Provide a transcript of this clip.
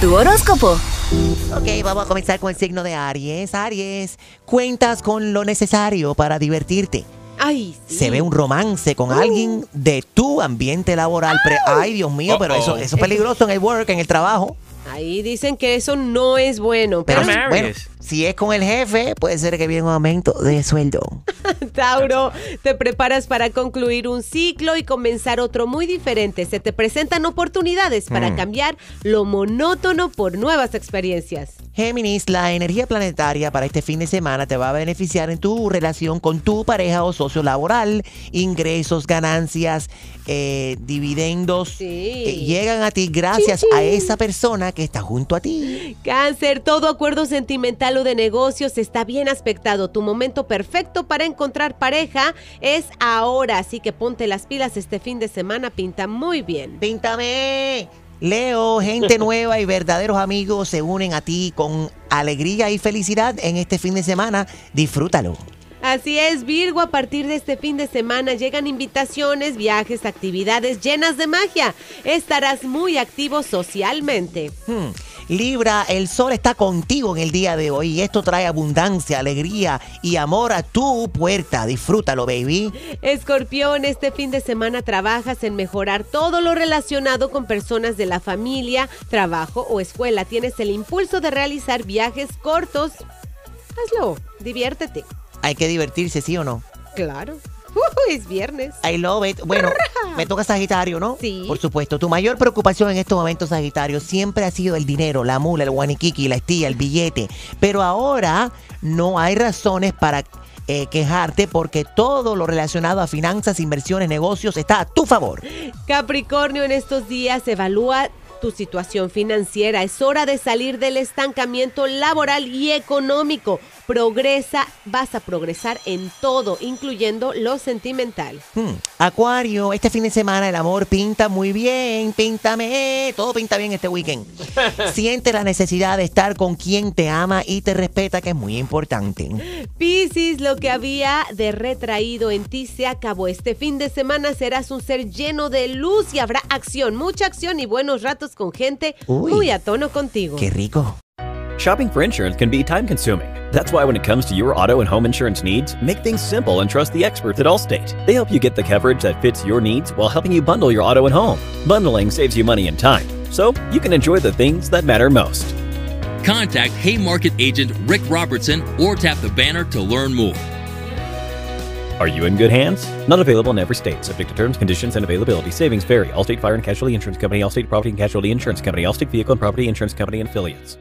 Tu horóscopo. Ok, vamos a comenzar con el signo de Aries. Aries, cuentas con lo necesario para divertirte. Ay, sí. Se ve un romance con alguien de tu ambiente laboral. Pre- Ay, Dios mío, pero eso, eso es peligroso en el work, en el trabajo. Ahí dicen que eso no es bueno. Pero bueno, si es con el jefe, puede ser que viene un aumento de sueldo. Tauro, te preparas para concluir un ciclo y comenzar otro muy diferente. Se te presentan oportunidades para Mm. cambiar lo monótono por nuevas experiencias. Géminis, la energía planetaria para este fin de semana te va a beneficiar en tu relación con tu pareja o socio laboral. Ingresos, ganancias, eh, dividendos Sí. eh, llegan a ti gracias a esa persona que está junto a ti. Cáncer, todo acuerdo sentimental o de negocios está bien aspectado. Tu momento perfecto para encontrar pareja es ahora, así que ponte las pilas este fin de semana, pinta muy bien. Píntame. Leo, gente nueva y verdaderos amigos se unen a ti con alegría y felicidad en este fin de semana. Disfrútalo. Así es, Virgo, a partir de este fin de semana llegan invitaciones, viajes, actividades llenas de magia. Estarás muy activo socialmente. Hmm. Libra, el sol está contigo en el día de hoy y esto trae abundancia, alegría y amor a tu puerta. Disfrútalo, baby. Escorpión, este fin de semana trabajas en mejorar todo lo relacionado con personas de la familia, trabajo o escuela. Tienes el impulso de realizar viajes cortos. Hazlo, diviértete. Hay que divertirse, ¿sí o no? Claro. Uh, es viernes. I love it. Bueno, me toca Sagitario, ¿no? Sí. Por supuesto. Tu mayor preocupación en estos momentos, Sagitario, siempre ha sido el dinero, la mula, el guaniquiqui, la estilla, el billete. Pero ahora no hay razones para eh, quejarte porque todo lo relacionado a finanzas, inversiones, negocios está a tu favor. Capricornio, en estos días evalúa tu situación financiera. Es hora de salir del estancamiento laboral y económico. Progresa, vas a progresar en todo, incluyendo lo sentimental. Hmm. Acuario, este fin de semana el amor pinta muy bien, píntame, todo pinta bien este weekend. Siente la necesidad de estar con quien te ama y te respeta, que es muy importante. Piscis, lo que había de retraído en ti se acabó. Este fin de semana serás un ser lleno de luz y habrá acción, mucha acción y buenos ratos con gente Uy. muy a tono contigo. Qué rico. Shopping for insurance can be time consuming. That's why when it comes to your auto and home insurance needs, make things simple and trust the experts at Allstate. They help you get the coverage that fits your needs while helping you bundle your auto and home. Bundling saves you money and time, so you can enjoy the things that matter most. Contact Haymarket agent Rick Robertson or tap the banner to learn more. Are you in good hands? Not available in every state, subject to terms, conditions, and availability. Savings vary. Allstate Fire and Casualty Insurance Company, Allstate Property and Casualty Insurance Company, Allstate Vehicle and Property Insurance Company, and affiliates.